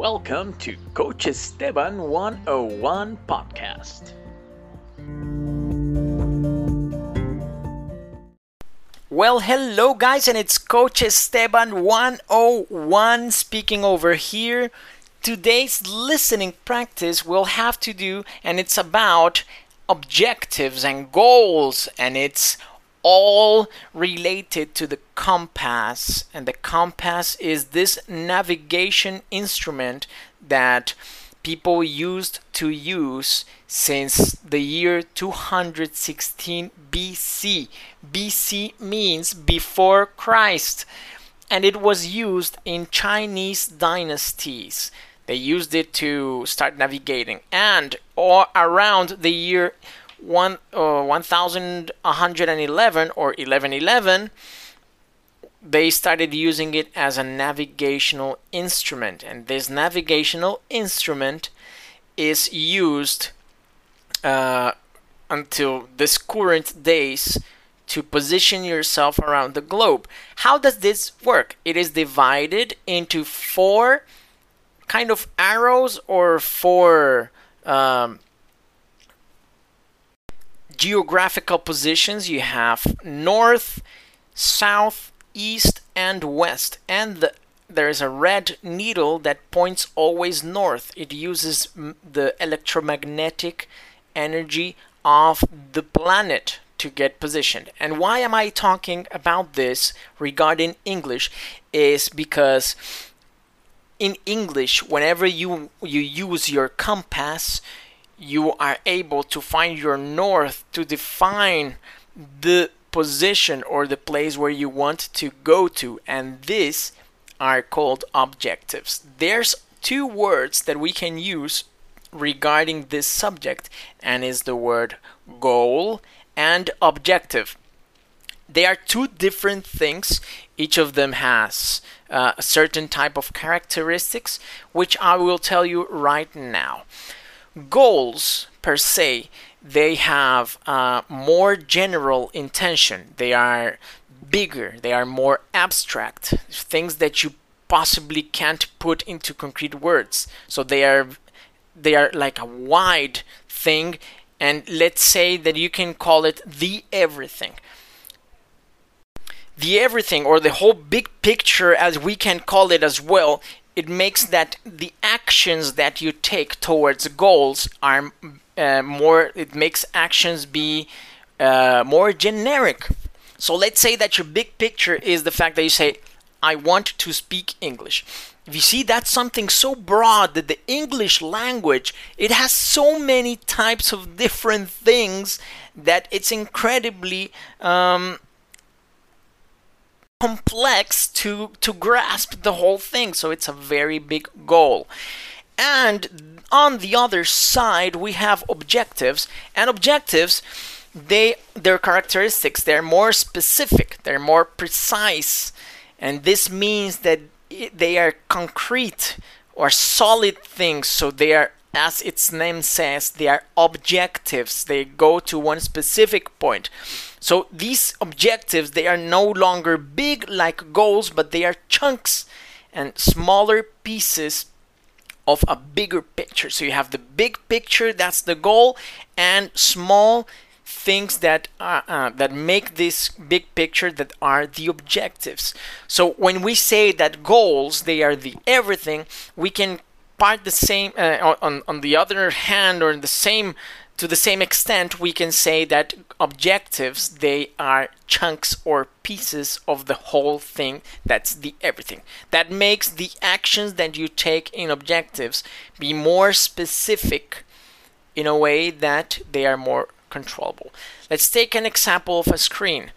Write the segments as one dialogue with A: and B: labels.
A: Welcome to Coach Esteban 101 podcast. Well, hello guys, and it's Coach Esteban 101 speaking over here. Today's listening practice will have to do, and it's about objectives and goals, and it's all related to the compass. And the compass is this navigation instrument that people used to use since the year 216 BC. BC means before Christ, and it was used in Chinese dynasties. They used it to start navigating, and or around the year one, uh, 1111 or 1111, they started using it as a navigational instrument. And this navigational instrument is used uh, until this current days to position yourself around the globe. How does this work? It is divided into four kind of arrows or four um, geographical positions you have north, south, east, and west. And the, there is a red needle that points always north. It uses the electromagnetic energy of the planet to get positioned. And why am I talking about this regarding English is because in English whenever you you use your compass you are able to find your north to define the position or the place where you want to go to. And these are called objectives. There's two words that we can use regarding this subject and is the word goal and objective. They are two different things. Each of them has uh, a certain type of characteristics which i will tell you right now goals per se they have uh, more general intention. They are bigger. They are more abstract. Things that you possibly can't put into concrete words. So they are they are like a wide thing. And let's say that you can call it the everything. The everything or the whole big picture as we can call it as well it makes that the actions that you take towards goals are uh, more it makes actions be uh, more generic. So let's say that your big picture is the fact that you say i want to speak english. If you see that's something so broad that the english language it has so many types of different things that it's incredibly um, complex to to grasp the whole thing. So it's a very big goal. And on the other side we have objectives. And objectives they their characteristics they're more specific they're more precise. And this means that they are concrete or solid things. So they are as its name says, they are objectives. They go to one specific point. So these objectives, they are no longer big like goals, but they are chunks and smaller pieces of a bigger picture. So you have the big picture, that's the goal, and small things that uh, uh, that make this big picture that are the objectives. So when we say that goals they are the everything, we can part the same uh, on on the other hand or in the same to the same extent we can say that objectives they are chunks or pieces of the whole thing. That's the everything. That makes the actions that you take in objectives be more specific in a way that they are more controllable. Let's take an example of a screen.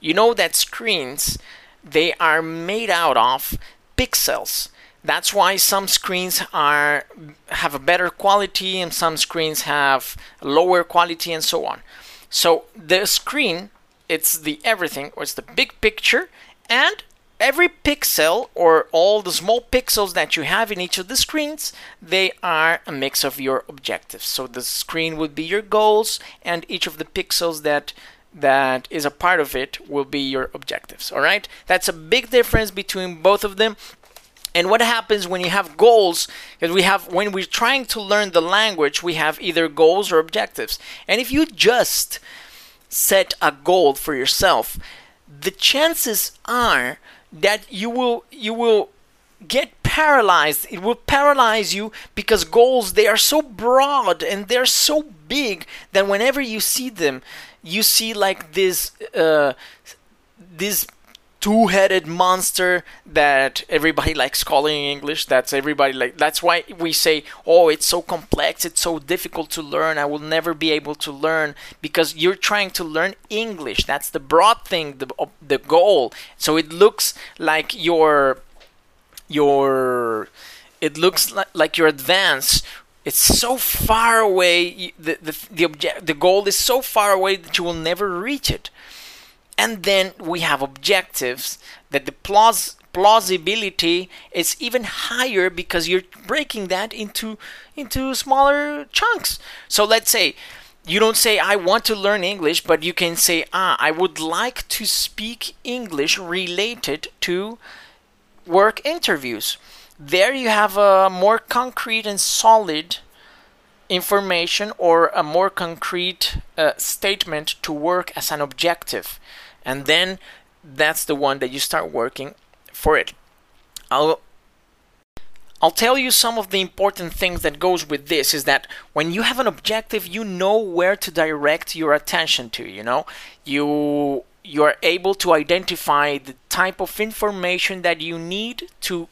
A: You know that screens they are made out of pixels that's why some screens are have a better quality and some screens have lower quality and so on. So the screen, it's the everything, or it's the big picture, and every pixel or all the small pixels that you have in each of the screens, they are a mix of your objectives. So the screen would be your goals, and each of the pixels that that is a part of it will be your objectives. All right, that's a big difference between both of them And what happens when you have goals? Because we have when we're trying to learn the language, we have either goals or objectives. And if you just set a goal for yourself, the chances are that you will you will get paralyzed it will paralyze you because goals they are so broad and they're so big that whenever you see them you see like this uh, this two-headed monster that everybody likes calling in English. That's everybody like. That's why we say, "Oh, it's so complex. It's so difficult to learn. I will never be able to learn because you're trying to learn English. That's the broad thing, the the goal. So it looks like your your it looks like, like you're advanced it's so far away the, the, the, object, the goal is so far away that you will never reach it and then we have objectives that the plaus- plausibility is even higher because you're breaking that into into smaller chunks. So let's say you don't say i want to learn english but you can say ah i would like to speak english related to work interviews. There you have a more concrete and solid information or a more concrete uh, statement to work as an objective and then that's the one that you start working for it. I'll I'll tell you some of the important things that goes with this is that when you have an objective, you know where to direct your attention to, you know? You you are able to identify the type of information that you need to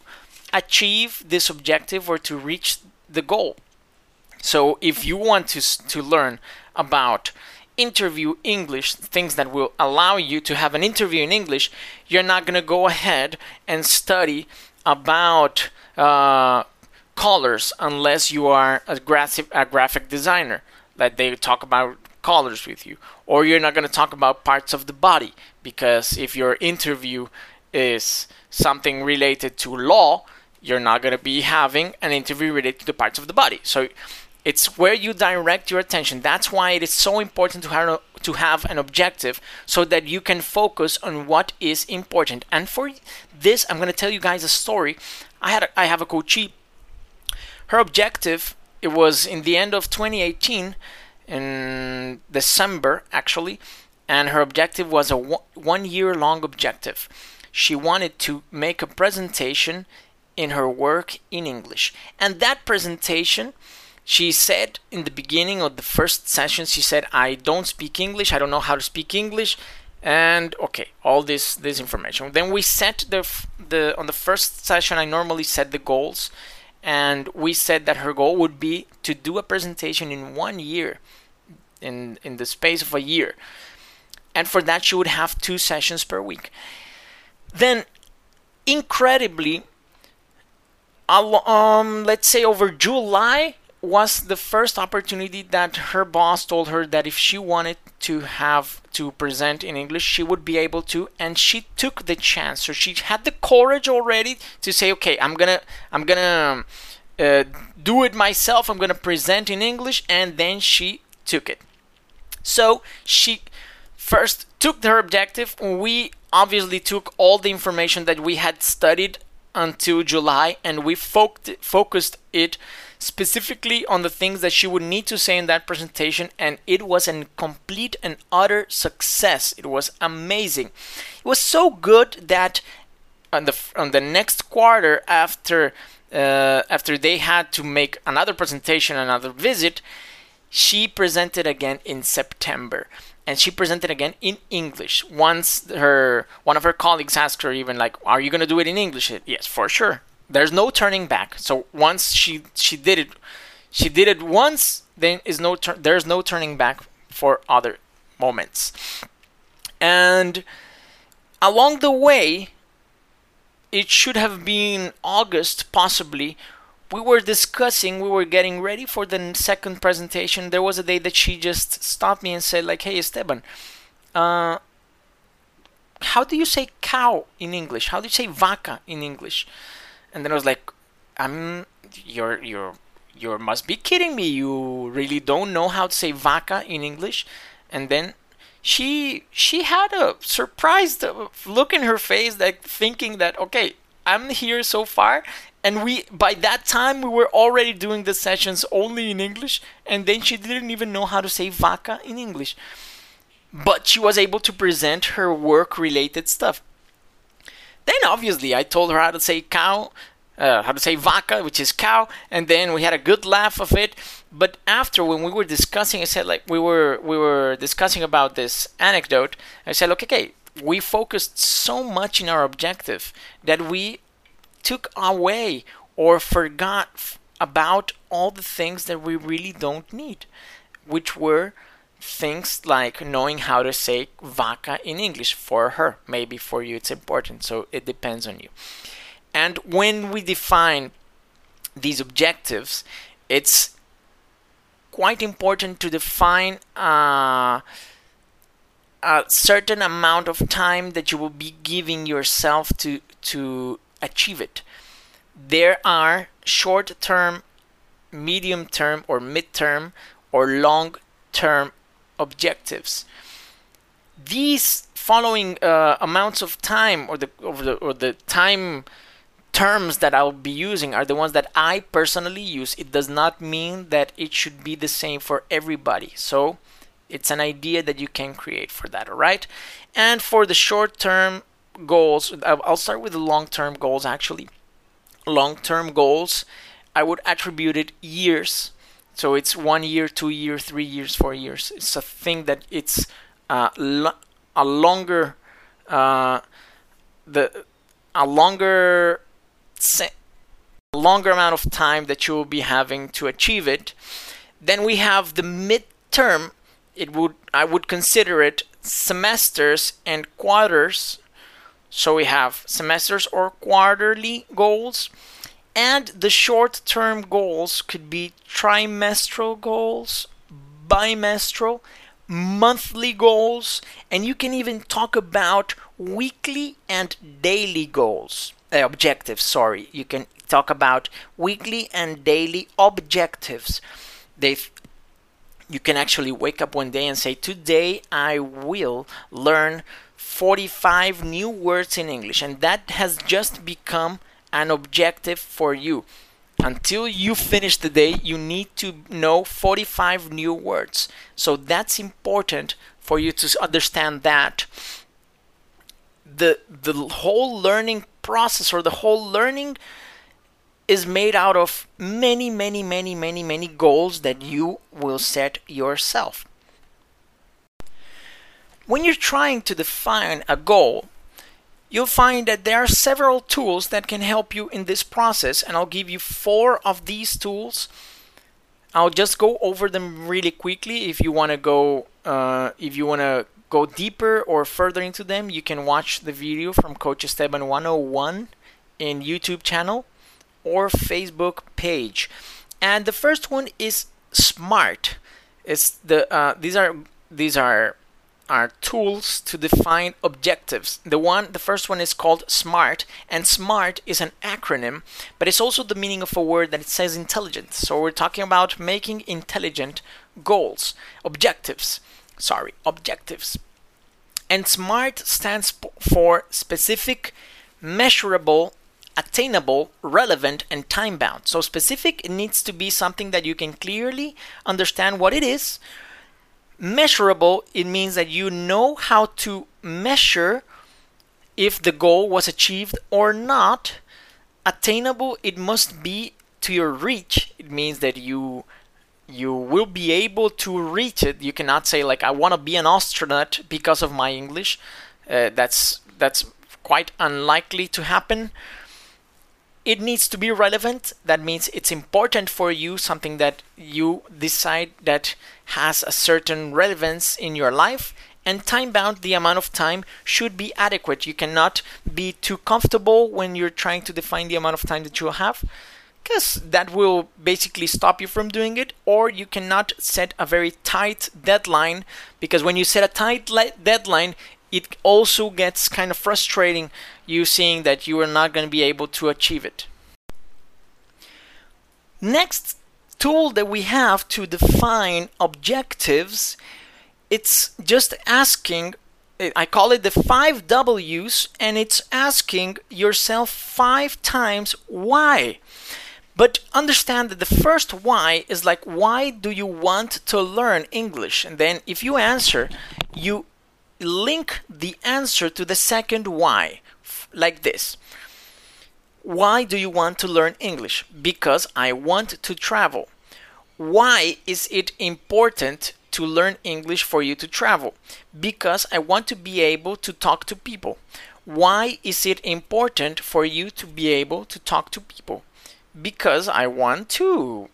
A: achieve this objective or to reach the goal. So if you want to to learn about interview English, things that will allow you to have an interview in English, you're not going to go ahead and study about uh, colors unless you are a graphic, a graphic designer that they talk about colors with you. Or you're not going to talk about parts of the body because if your interview is something related to law you're not going to be having an interview related to the parts of the body. So it's where you direct your attention. That's why it is so important to have to have an objective so that you can focus on what is important. And for this, I'm going to tell you guys a story. I had a, I have a coachee. Her objective it was in the end of 2018 in December actually, and her objective was a one year long objective. She wanted to make a presentation in her work in English. And that presentation she said in the beginning of the first session, she said, I don't speak English, I don't know how to speak English, and okay, all this this information. Then we set the the on the first session I normally set the goals and we said that her goal would be to do a presentation in one year in in the space of a year. And for that she would have two sessions per week. Then incredibly um let's say over July was the first opportunity that her boss told her that if she wanted to have to present in English, she would be able to, and she took the chance. So she had the courage already to say, "Okay, I'm gonna, I'm gonna uh, do it myself. I'm gonna present in English," and then she took it. So she first took her objective. We obviously took all the information that we had studied until July, and we focused it specifically on the things that she would need to say in that presentation, and it was a complete and utter success. It was amazing. It was so good that on the on the next quarter after uh, after they had to make another presentation, another visit, she presented again in September and she presented again in English. Once her one of her colleagues asked her even like, "Are you going to do it in English?" Yes, for sure there's no turning back. So once she she did it, she did it once. Then is no tur- there's no turning back for other moments. And along the way, it should have been August possibly. We were discussing, we were getting ready for the second presentation. There was a day that she just stopped me and said, like, "Hey, Esteban, uh, how do you say cow in English? How do you say vaca in English?" And then I was like, "I'm you're you're you must be kidding me. You really don't know how to say vaca in English." And then she she had a surprised look in her face, like thinking that okay, I'm here so far. And we, by that time, we were already doing the sessions only in English. And then she didn't even know how to say vaca in English. But she was able to present her work related stuff. Then obviously I told her how to say cow, uh, how to say vaca, which is cow, and then we had a good laugh of it. But after, when we were discussing, I said like we were we were discussing about this anecdote. I said, look, okay, we focused so much in our objective that we took away or forgot f- about all the things that we really don't need, which were things like knowing how to say vaca in English for her. Maybe for you it's important, so it depends on you. And when we define these objectives, it's quite important to define uh, a certain amount of time that you will be giving yourself to to achieve it. There are short term, medium term, or mid term, or long term objectives. These following uh, amounts of time, or the, or the or the time terms that I'll be using are the ones that I personally use. It does not mean that it should be the same for everybody. So it's an idea that you can create for that, all right? And for the short term goals, I'll start with the long term goals actually. Long term goals, I would attribute it years. So it's one year, two year, three years, four years. It's a thing that it's uh, lo- a longer, uh, the a longer, se- longer amount of time that you will be having to achieve it. Then we have the midterm. It would I would consider it semesters and quarters. So we have semesters or quarterly goals and the short term goals could be trimestral goals, bimestral, monthly goals, and you can even talk about weekly and daily goals. Uh, objectives, sorry. You can talk about weekly and daily objectives. They you can actually wake up one day and say, Today I will learn 45 new words in English. And that has just become an objective for you. Until you finish the day, you need to know 45 new words. So that's important for you to understand that the the whole learning process or the whole learning is made out of many many many many many goals that you will set yourself. When you're trying to define a goal, you'll find that there are several tools that can help you in this process and I'll give you four of these tools. I'll just go over them really quickly if you want to go uh, if you want to go deeper or further into them you can watch the video from Coach Esteban 101 in YouTube channel or Facebook page. And the first one is SMART. It's the uh, these are these are are tools to define objectives. The one, the first one is called SMART, and SMART is an acronym, but it's also the meaning of a word that it says intelligent. So we're talking about making intelligent goals, objectives. Sorry, objectives. And SMART stands for specific, measurable, attainable, relevant, and time bound. So specific it needs to be something that you can clearly understand what it is measurable it means that you know how to measure if the goal was achieved or not. Attainable it must be to your reach. It means that you you will be able to reach it. You cannot say like i want to be an astronaut because of my english. Uh, that's that's quite unlikely to happen it needs to be relevant. That means it's important for you, something that you decide that has a certain relevance in your life. And time bound, the amount of time should be adequate. You cannot be too comfortable when you're trying to define the amount of time that you have, because that will basically stop you from doing it. Or you cannot set a very tight deadline, because when you set a tight deadline, it also gets kind of frustrating you seeing that you are not going to be able to achieve it. Next tool that we have to define objectives, it's just asking I call it the five W's, and it's asking yourself five times why. But understand that the first why is like, why do you want to learn English? And then if you answer, you link the answer to the second why, like this. Why do you want to learn English? Because I want to travel. Why is it important to learn English for you to travel? Because I want to be able to talk to people. Why is it important for you to be able to talk to people? Because I want to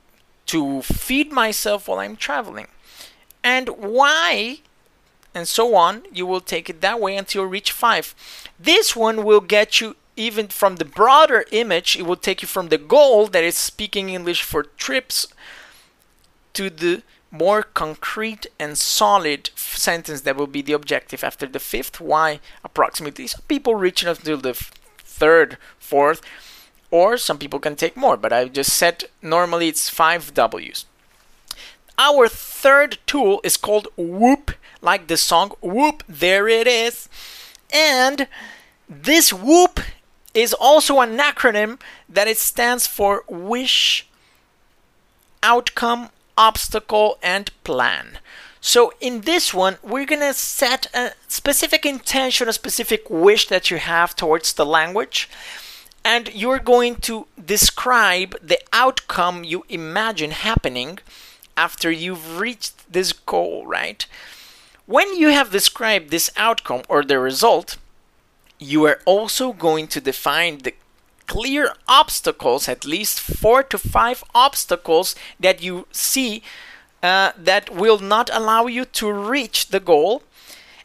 A: to feed myself while I'm traveling. And why and so on, you will take it that way until you reach 5. This one will get you even from the broader image, it will take you from the goal that is speaking English for trips to the more concrete and solid sentence that will be the objective after the fifth. Why? Approximately some people reach until the third fourth or some people can take more but i just said normally it's five w's. Our third tool is called WOOP like the song whoop there it is and this WOOP is also an acronym that it stands for wish outcome obstacle, and plan. So in this one, we're going to set a specific intention, a specific wish that you have towards the language. And you're going to describe the outcome you imagine happening after you've reached this goal, right? When you have described this outcome or the result, you are also going to define the clear obstacles, at least four to five obstacles that you see uh, that will not allow you to reach the goal.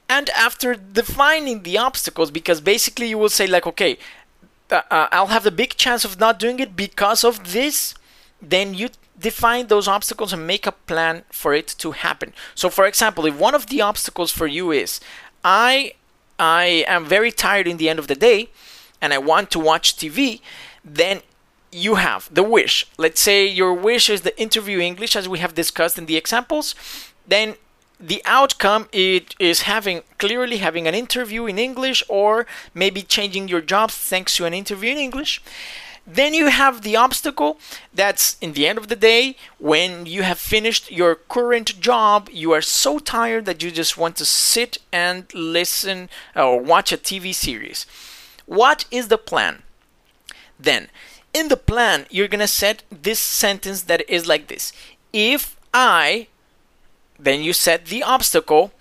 A: And after defining the obstacles, because basically you will say, like, okay, uh, uh, I'll have the big chance of not doing it because of this, then you define those obstacles and make a plan for it to happen. So, for example, if one of the obstacles for you is, I I am very tired in the end of the day, and I want to watch TV, then you have the wish. Let's say your wish is the interview English, as we have discussed in the examples. Then the outcome it is having clearly having an interview in English or maybe changing your job thanks to an interview in English. Then you have the obstacle that's in the end of the day when you have finished your current job, you are so tired that you just want to sit and listen or watch a TV series. What is the plan? Then, in the plan, you're to set this sentence that is like this If I, then you set the obstacle,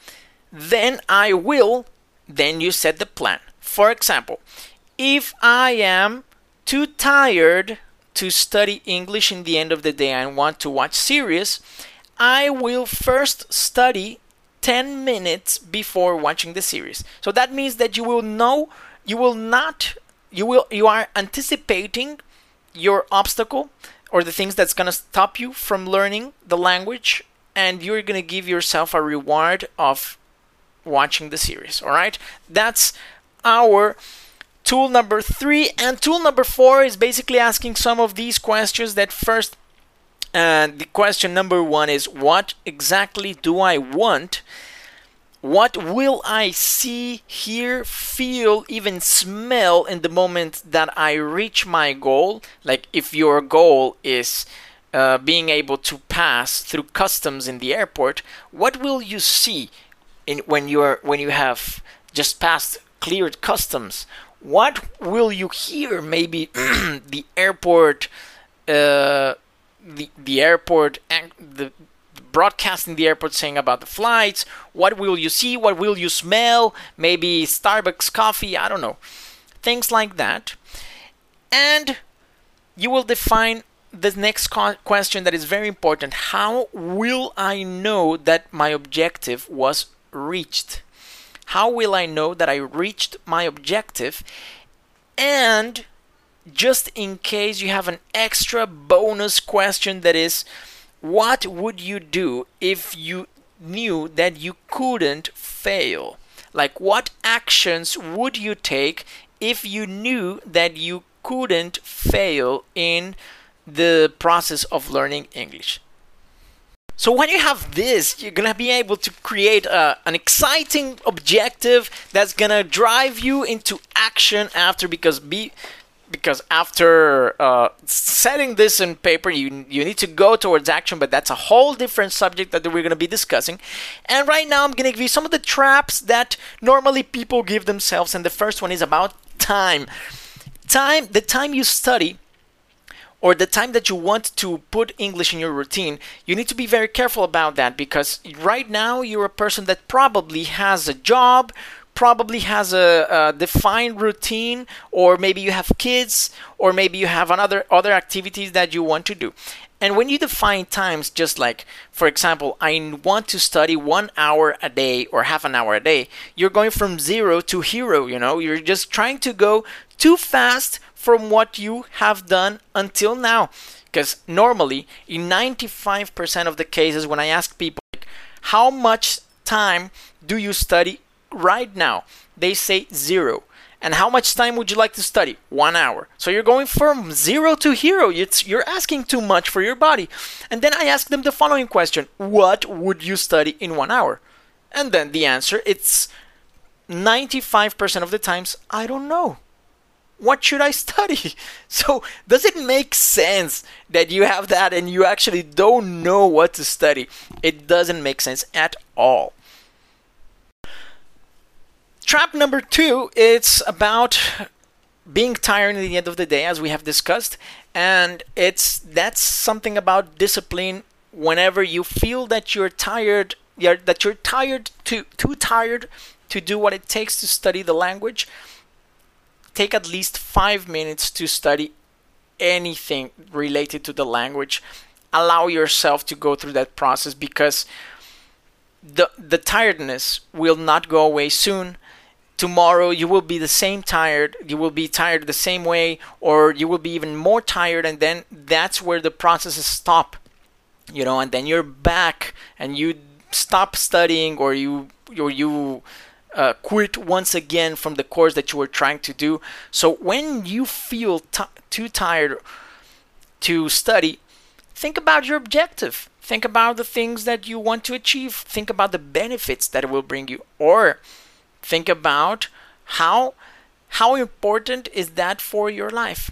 A: then I will, then you set the plan. For example, if I am too tired to study English in the end of the day and want to watch series, I will first study 10 minutes before watching the series. So that means that you will know you will not you will you are anticipating your obstacle or the things that's going to stop you from learning the language and you're going to give yourself a reward of watching the series all right that's our tool number 3 and tool number 4 is basically asking some of these questions that first uh, the question number 1 is what exactly do I want what will I see, hear, feel, even smell in the moment that I reach my goal? Like if your goal is uh, being able to pass through customs in the airport, what will you see in, when you're when you have just passed cleared customs? What will you hear? Maybe the airport, uh, the the airport, and the broadcasting the airport saying about the flights. What will you see? What will you smell? Maybe Starbucks coffee. I don't know. Things like that. And you will define the next question that is very important. How will I know that my objective was reached? How will I know that I reached my objective? And just in case you have an extra bonus question that is, what would you do if you knew that you couldn't fail? Like, what actions would you take if you knew that you couldn't fail in the process of learning English? So when you have this, you're gonna be able to create a, an exciting objective that's gonna drive you into action after because be because after uh, setting this in paper, you you need to go towards action. But that's a whole different subject that we're gonna be discussing. And right now, I'm gonna give you some of the traps that normally people give themselves. And the first one is about time. Time, the time you study or the time that you want to put English in your routine, you need to be very careful about that because right now you're a person that probably has a job, probably has a, a, defined routine, or maybe you have kids, or maybe you have another other activities that you want to do. And when you define times, just like, for example, I want to study one hour a day or half an hour a day, you're going from zero to hero, you know, you're just trying to go too fast from what you have done until now. Because normally, in 95% of the cases, when I ask people, like, how much time do you study right now? They say zero. And how much time would you like to study? One hour. So you're going from zero to hero. It's, you're asking too much for your body. And then I ask them the following question What would you study in one hour? And then the answer it's 95% of the times, I don't know what should I study? So, does it make sense that you have that and you actually don't know what to study? It doesn't make sense at all. Trap number two, it's about being tired at the end of the day, as we have discussed, and it's that's something about discipline. Whenever you feel that you're tired, you're, that you're tired too too tired to do what it takes to study the language, take at least five minutes to study anything related to the language. Allow yourself to go through that process because the the tiredness will not go away soon. Tomorrow you will be the same tired, you will be tired the same way, or you will be even more tired, and then that's where the processes stop. You know, and then you're back and you stop studying or you or you uh, quit once again from the course that you were trying to do. So when you feel t- too tired to study, think about your objective. Think about the things that you want to achieve. Think about the benefits that it will bring you, or think about how how important is that for your life.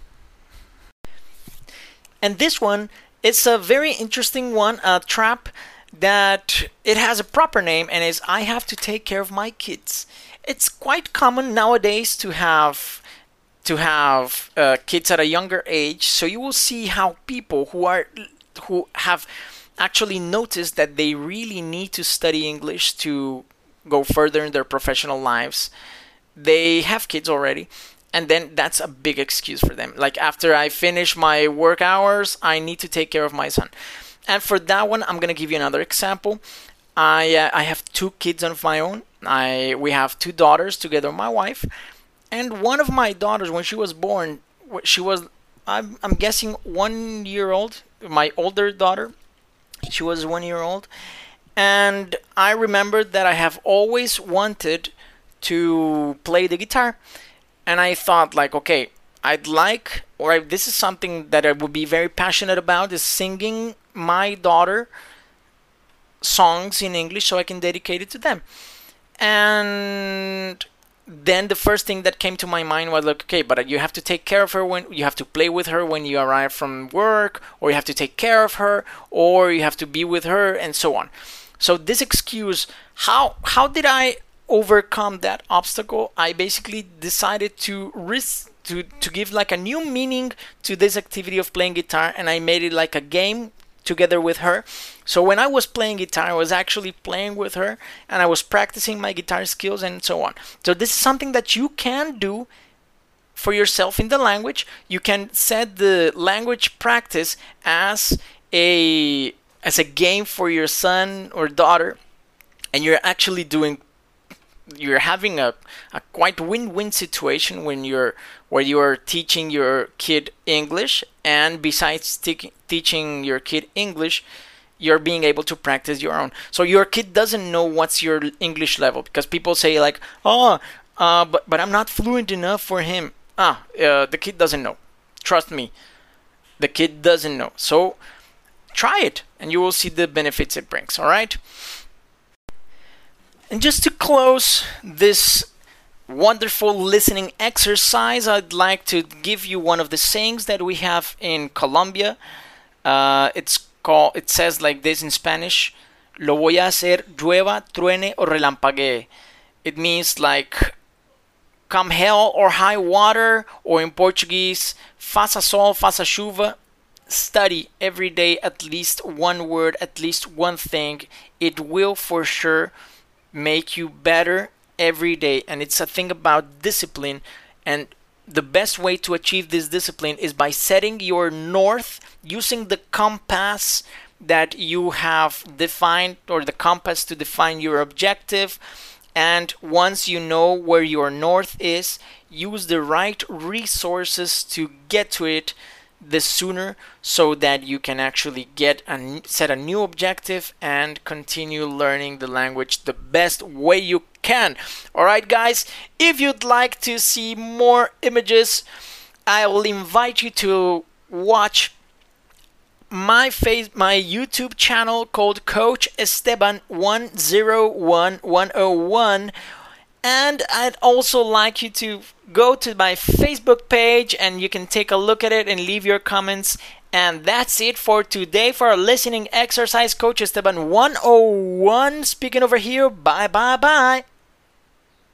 A: And this one it's a very interesting one, a trap that it has a proper name and is I have to take care of my kids. It's quite common nowadays to have to have uh, kids at a younger age, so you will see how people who are who have actually noticed that they really need to study English to go further in their professional lives. They have kids already, and then that's a big excuse for them. Like after I finish my work hours, I need to take care of my son. And for that one, I'm gonna give you another example. I uh, I have two kids of my own. I we have two daughters together with my wife, and one of my daughters when she was born, she was I'm I'm guessing one year old. My older daughter, she was one year old, and I remembered that I have always wanted to play the guitar, and I thought like, okay, I'd like, or this is something that I would be very passionate about, is singing my daughter songs in English so I can dedicate it to them. And then the first thing that came to my mind was like, okay, but you have to take care of her when you have to play with her when you arrive from work, or you have to take care of her, or you have to be with her, and so on. So this excuse, how how did I overcome that obstacle? I basically decided to risk to to give like a new meaning to this activity of playing guitar, and I made it like a game together with her. So when I was playing guitar, I was actually playing with her and I was practicing my guitar skills and so on. So this is something that you can do for yourself in the language. You can set the language practice as a as a game for your son or daughter and you're actually doing you're having a, a quite win-win situation when you're where you are teaching your kid English and besides te- teaching your kid English you're being able to practice your own. So your kid doesn't know what's your English level because people say like oh uh, but but I'm not fluent enough for him. Ah uh, the kid doesn't know. Trust me. The kid doesn't know. So try it and you will see the benefits it brings, all right? And just to close this wonderful listening exercise, I'd like to give you one of the sayings that we have in Colombia. Uh, it's called. It says like this in Spanish: "Lo voy a hacer llueva, truene o relampaguee." It means like come hell or high water, or in Portuguese, faça sol, faça chuva. Study every day at least one word, at least one thing. It will for sure make you better every day. And it's a thing about discipline. And the best way to achieve this discipline is by setting your north using the compass that you have defined or the compass to define your objective. And once you know where your north is use the right resources to get to it the sooner so that you can actually get and set a new objective and continue learning the language the best way you can. All right, guys, if you'd like to see more images, I will invite you to watch my face my YouTube channel called Coach Esteban 101101 and I'd also like you to go to my Facebook page and you can take a look at it and leave your comments. And that's it for today for our listening exercise. Coach Esteban 101 speaking over here. Bye, bye, bye.